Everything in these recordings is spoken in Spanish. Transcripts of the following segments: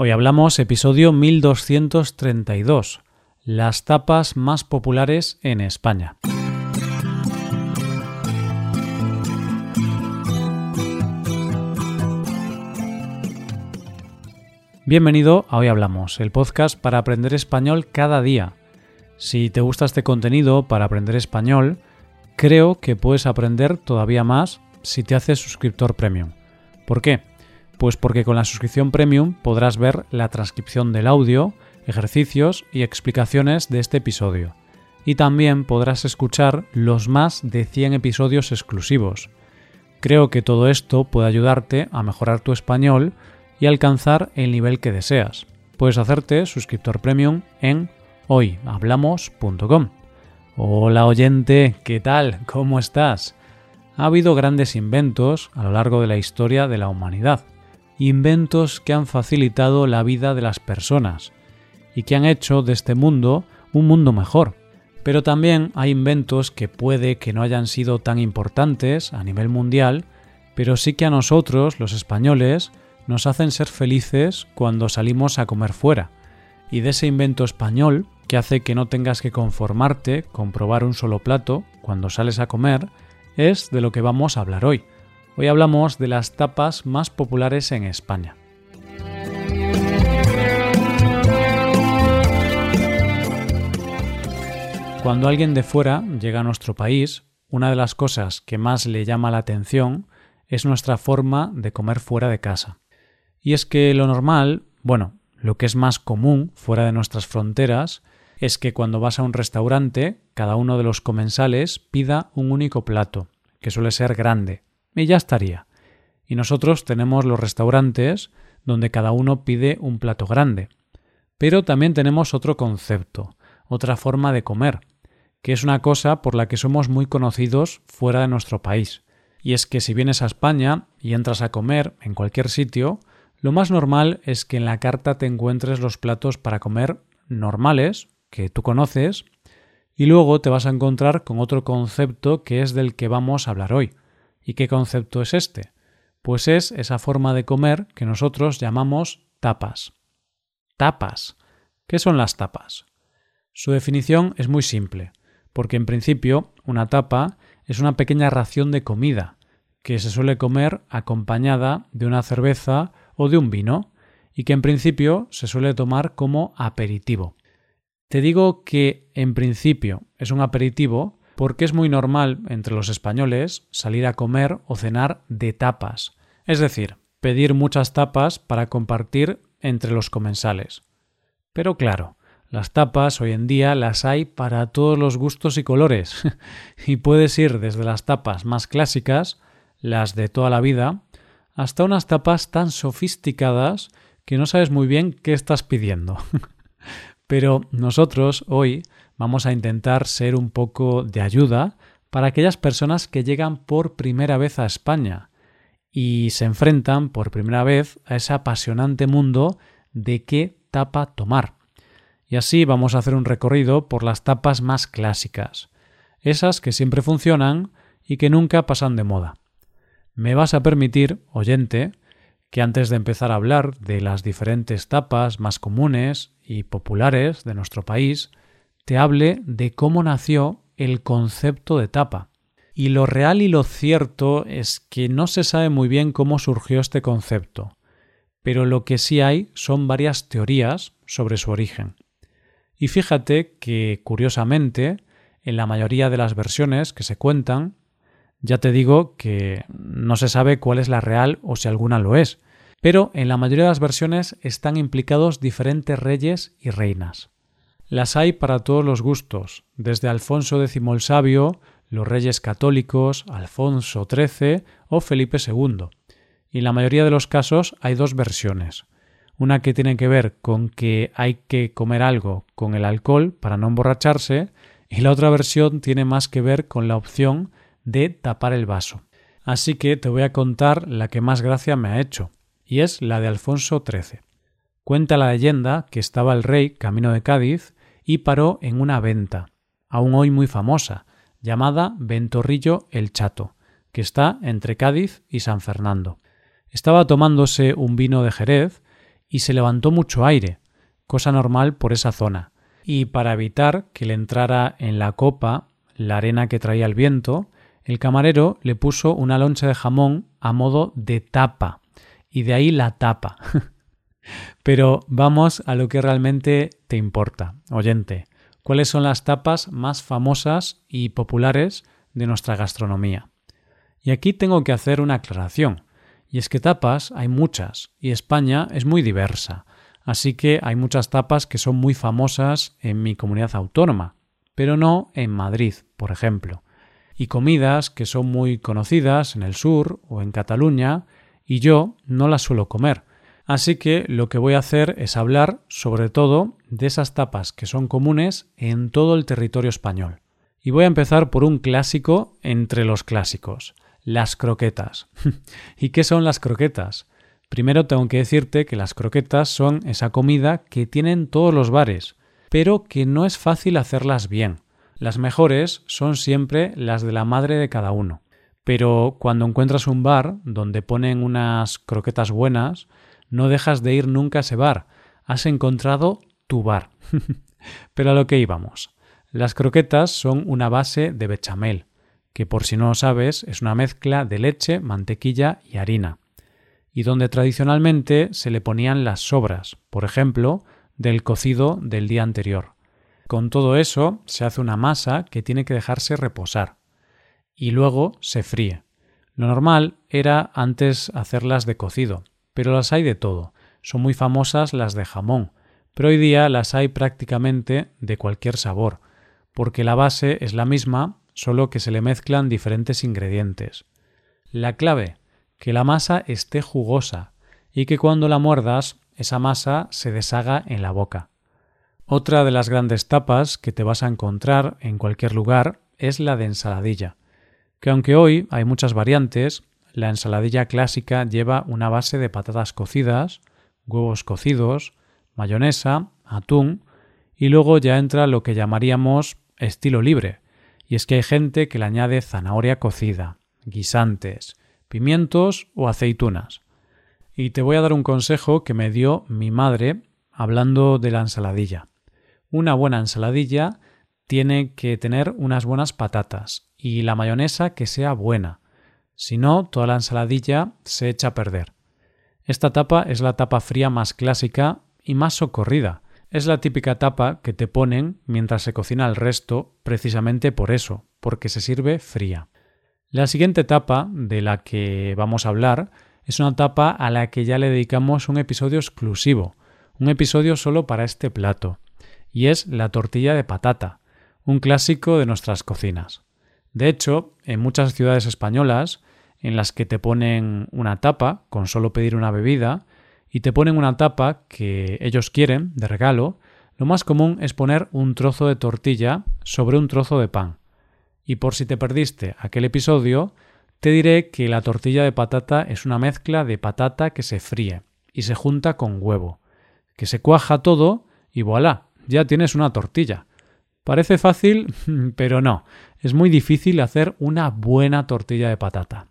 Hoy hablamos episodio 1232, las tapas más populares en España. Bienvenido a Hoy Hablamos, el podcast para aprender español cada día. Si te gusta este contenido para aprender español, creo que puedes aprender todavía más si te haces suscriptor premium. ¿Por qué? Pues porque con la suscripción premium podrás ver la transcripción del audio, ejercicios y explicaciones de este episodio. Y también podrás escuchar los más de 100 episodios exclusivos. Creo que todo esto puede ayudarte a mejorar tu español y alcanzar el nivel que deseas. Puedes hacerte suscriptor premium en hoyhablamos.com. Hola oyente, ¿qué tal? ¿Cómo estás? Ha habido grandes inventos a lo largo de la historia de la humanidad inventos que han facilitado la vida de las personas y que han hecho de este mundo un mundo mejor. Pero también hay inventos que puede que no hayan sido tan importantes a nivel mundial, pero sí que a nosotros, los españoles, nos hacen ser felices cuando salimos a comer fuera. Y de ese invento español, que hace que no tengas que conformarte con probar un solo plato cuando sales a comer, es de lo que vamos a hablar hoy. Hoy hablamos de las tapas más populares en España. Cuando alguien de fuera llega a nuestro país, una de las cosas que más le llama la atención es nuestra forma de comer fuera de casa. Y es que lo normal, bueno, lo que es más común fuera de nuestras fronteras, es que cuando vas a un restaurante, cada uno de los comensales pida un único plato, que suele ser grande, y ya estaría. Y nosotros tenemos los restaurantes donde cada uno pide un plato grande. Pero también tenemos otro concepto, otra forma de comer, que es una cosa por la que somos muy conocidos fuera de nuestro país. Y es que si vienes a España y entras a comer en cualquier sitio, lo más normal es que en la carta te encuentres los platos para comer normales, que tú conoces, y luego te vas a encontrar con otro concepto que es del que vamos a hablar hoy, ¿Y qué concepto es este? Pues es esa forma de comer que nosotros llamamos tapas. Tapas. ¿Qué son las tapas? Su definición es muy simple, porque en principio una tapa es una pequeña ración de comida que se suele comer acompañada de una cerveza o de un vino y que en principio se suele tomar como aperitivo. Te digo que en principio es un aperitivo porque es muy normal entre los españoles salir a comer o cenar de tapas, es decir, pedir muchas tapas para compartir entre los comensales. Pero claro, las tapas hoy en día las hay para todos los gustos y colores, y puedes ir desde las tapas más clásicas, las de toda la vida, hasta unas tapas tan sofisticadas que no sabes muy bien qué estás pidiendo. Pero nosotros hoy vamos a intentar ser un poco de ayuda para aquellas personas que llegan por primera vez a España y se enfrentan por primera vez a ese apasionante mundo de qué tapa tomar. Y así vamos a hacer un recorrido por las tapas más clásicas, esas que siempre funcionan y que nunca pasan de moda. Me vas a permitir, oyente, que antes de empezar a hablar de las diferentes tapas más comunes y populares de nuestro país, te hable de cómo nació el concepto de tapa. Y lo real y lo cierto es que no se sabe muy bien cómo surgió este concepto, pero lo que sí hay son varias teorías sobre su origen. Y fíjate que, curiosamente, en la mayoría de las versiones que se cuentan, ya te digo que no se sabe cuál es la real o si alguna lo es, pero en la mayoría de las versiones están implicados diferentes reyes y reinas. Las hay para todos los gustos, desde Alfonso X el Sabio, los reyes católicos, Alfonso XIII o Felipe II. Y en la mayoría de los casos hay dos versiones. Una que tiene que ver con que hay que comer algo con el alcohol para no emborracharse y la otra versión tiene más que ver con la opción de tapar el vaso. Así que te voy a contar la que más gracia me ha hecho, y es la de Alfonso XIII. Cuenta la leyenda que estaba el rey camino de Cádiz y paró en una venta, aún hoy muy famosa, llamada Ventorrillo el Chato, que está entre Cádiz y San Fernando. Estaba tomándose un vino de Jerez y se levantó mucho aire, cosa normal por esa zona. Y para evitar que le entrara en la copa la arena que traía el viento, el camarero le puso una loncha de jamón a modo de tapa, y de ahí la tapa. Pero vamos a lo que realmente te importa, oyente. ¿Cuáles son las tapas más famosas y populares de nuestra gastronomía? Y aquí tengo que hacer una aclaración. Y es que tapas hay muchas, y España es muy diversa. Así que hay muchas tapas que son muy famosas en mi comunidad autónoma, pero no en Madrid, por ejemplo. Y comidas que son muy conocidas en el sur o en Cataluña, y yo no las suelo comer. Así que lo que voy a hacer es hablar sobre todo de esas tapas que son comunes en todo el territorio español. Y voy a empezar por un clásico entre los clásicos, las croquetas. ¿Y qué son las croquetas? Primero tengo que decirte que las croquetas son esa comida que tienen todos los bares, pero que no es fácil hacerlas bien. Las mejores son siempre las de la madre de cada uno. Pero cuando encuentras un bar donde ponen unas croquetas buenas, no dejas de ir nunca a ese bar. Has encontrado tu bar. Pero a lo que íbamos. Las croquetas son una base de bechamel, que por si no lo sabes es una mezcla de leche, mantequilla y harina, y donde tradicionalmente se le ponían las sobras, por ejemplo, del cocido del día anterior. Con todo eso se hace una masa que tiene que dejarse reposar y luego se fríe. Lo normal era antes hacerlas de cocido, pero las hay de todo. Son muy famosas las de jamón, pero hoy día las hay prácticamente de cualquier sabor, porque la base es la misma, solo que se le mezclan diferentes ingredientes. La clave, que la masa esté jugosa y que cuando la muerdas esa masa se deshaga en la boca. Otra de las grandes tapas que te vas a encontrar en cualquier lugar es la de ensaladilla, que aunque hoy hay muchas variantes, la ensaladilla clásica lleva una base de patatas cocidas, huevos cocidos, mayonesa, atún y luego ya entra lo que llamaríamos estilo libre, y es que hay gente que le añade zanahoria cocida, guisantes, pimientos o aceitunas. Y te voy a dar un consejo que me dio mi madre hablando de la ensaladilla. Una buena ensaladilla tiene que tener unas buenas patatas y la mayonesa que sea buena, si no, toda la ensaladilla se echa a perder. Esta tapa es la tapa fría más clásica y más socorrida. Es la típica tapa que te ponen mientras se cocina el resto, precisamente por eso, porque se sirve fría. La siguiente tapa de la que vamos a hablar es una tapa a la que ya le dedicamos un episodio exclusivo, un episodio solo para este plato, y es la tortilla de patata, un clásico de nuestras cocinas. De hecho, en muchas ciudades españolas en las que te ponen una tapa con solo pedir una bebida y te ponen una tapa que ellos quieren de regalo, lo más común es poner un trozo de tortilla sobre un trozo de pan. Y por si te perdiste aquel episodio, te diré que la tortilla de patata es una mezcla de patata que se fríe y se junta con huevo, que se cuaja todo y voilà, ya tienes una tortilla. Parece fácil, pero no, es muy difícil hacer una buena tortilla de patata.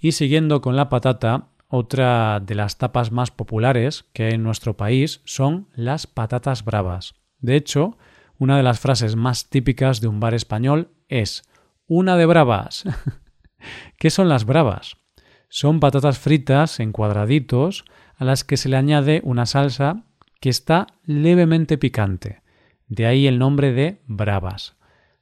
Y siguiendo con la patata, otra de las tapas más populares que hay en nuestro país son las patatas bravas. De hecho, una de las frases más típicas de un bar español es una de bravas. ¿Qué son las bravas? Son patatas fritas en cuadraditos a las que se le añade una salsa que está levemente picante. De ahí el nombre de bravas.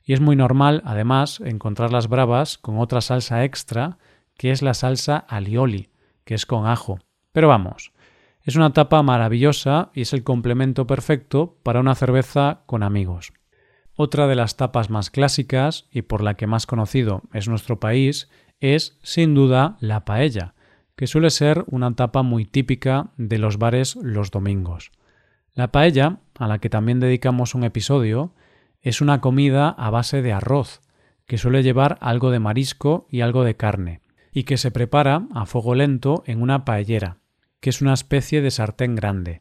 Y es muy normal, además, encontrar las bravas con otra salsa extra que es la salsa alioli, que es con ajo. Pero vamos, es una tapa maravillosa y es el complemento perfecto para una cerveza con amigos. Otra de las tapas más clásicas y por la que más conocido es nuestro país es, sin duda, la paella, que suele ser una tapa muy típica de los bares los domingos. La paella, a la que también dedicamos un episodio, es una comida a base de arroz, que suele llevar algo de marisco y algo de carne, y que se prepara a fuego lento en una paellera, que es una especie de sartén grande,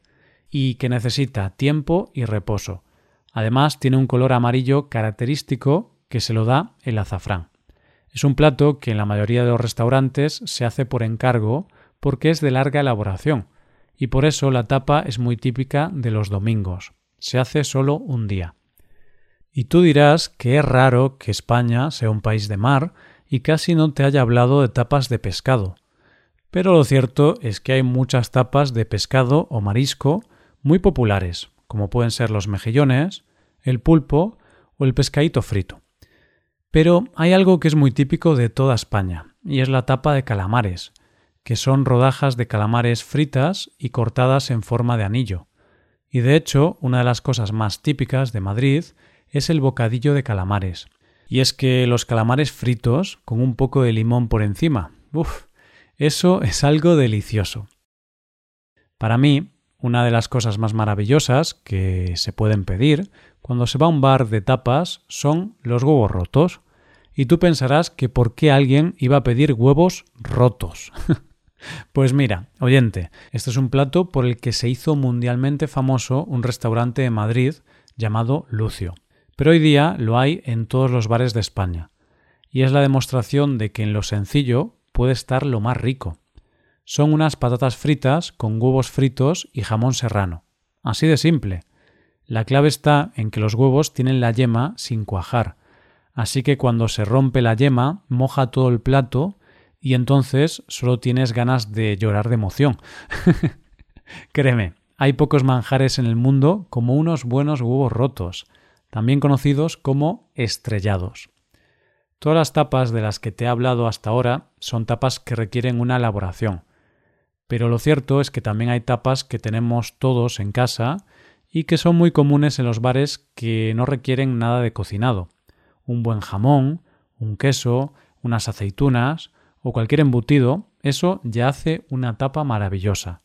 y que necesita tiempo y reposo. Además tiene un color amarillo característico que se lo da el azafrán. Es un plato que en la mayoría de los restaurantes se hace por encargo porque es de larga elaboración y por eso la tapa es muy típica de los domingos. Se hace solo un día. Y tú dirás que es raro que España sea un país de mar y casi no te haya hablado de tapas de pescado. Pero lo cierto es que hay muchas tapas de pescado o marisco muy populares, como pueden ser los mejillones, el pulpo o el pescadito frito. Pero hay algo que es muy típico de toda España, y es la tapa de calamares, que son rodajas de calamares fritas y cortadas en forma de anillo. Y de hecho, una de las cosas más típicas de Madrid es el bocadillo de calamares. Y es que los calamares fritos con un poco de limón por encima. Uf, eso es algo delicioso. Para mí, una de las cosas más maravillosas que se pueden pedir cuando se va a un bar de tapas son los huevos rotos. Y tú pensarás que por qué alguien iba a pedir huevos rotos. pues mira, oyente, este es un plato por el que se hizo mundialmente famoso un restaurante de Madrid llamado Lucio. Pero hoy día lo hay en todos los bares de España. Y es la demostración de que en lo sencillo puede estar lo más rico son unas patatas fritas con huevos fritos y jamón serrano. Así de simple. La clave está en que los huevos tienen la yema sin cuajar, así que cuando se rompe la yema moja todo el plato y entonces solo tienes ganas de llorar de emoción. Créeme, hay pocos manjares en el mundo como unos buenos huevos rotos, también conocidos como estrellados. Todas las tapas de las que te he hablado hasta ahora son tapas que requieren una elaboración, pero lo cierto es que también hay tapas que tenemos todos en casa y que son muy comunes en los bares que no requieren nada de cocinado. Un buen jamón, un queso, unas aceitunas o cualquier embutido, eso ya hace una tapa maravillosa.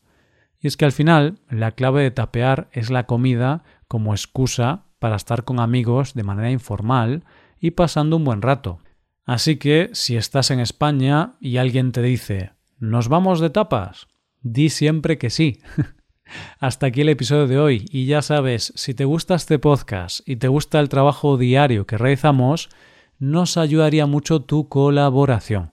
Y es que al final la clave de tapear es la comida como excusa para estar con amigos de manera informal y pasando un buen rato. Así que si estás en España y alguien te dice ¿Nos vamos de tapas? Di siempre que sí. Hasta aquí el episodio de hoy y ya sabes, si te gusta este podcast y te gusta el trabajo diario que realizamos, nos ayudaría mucho tu colaboración.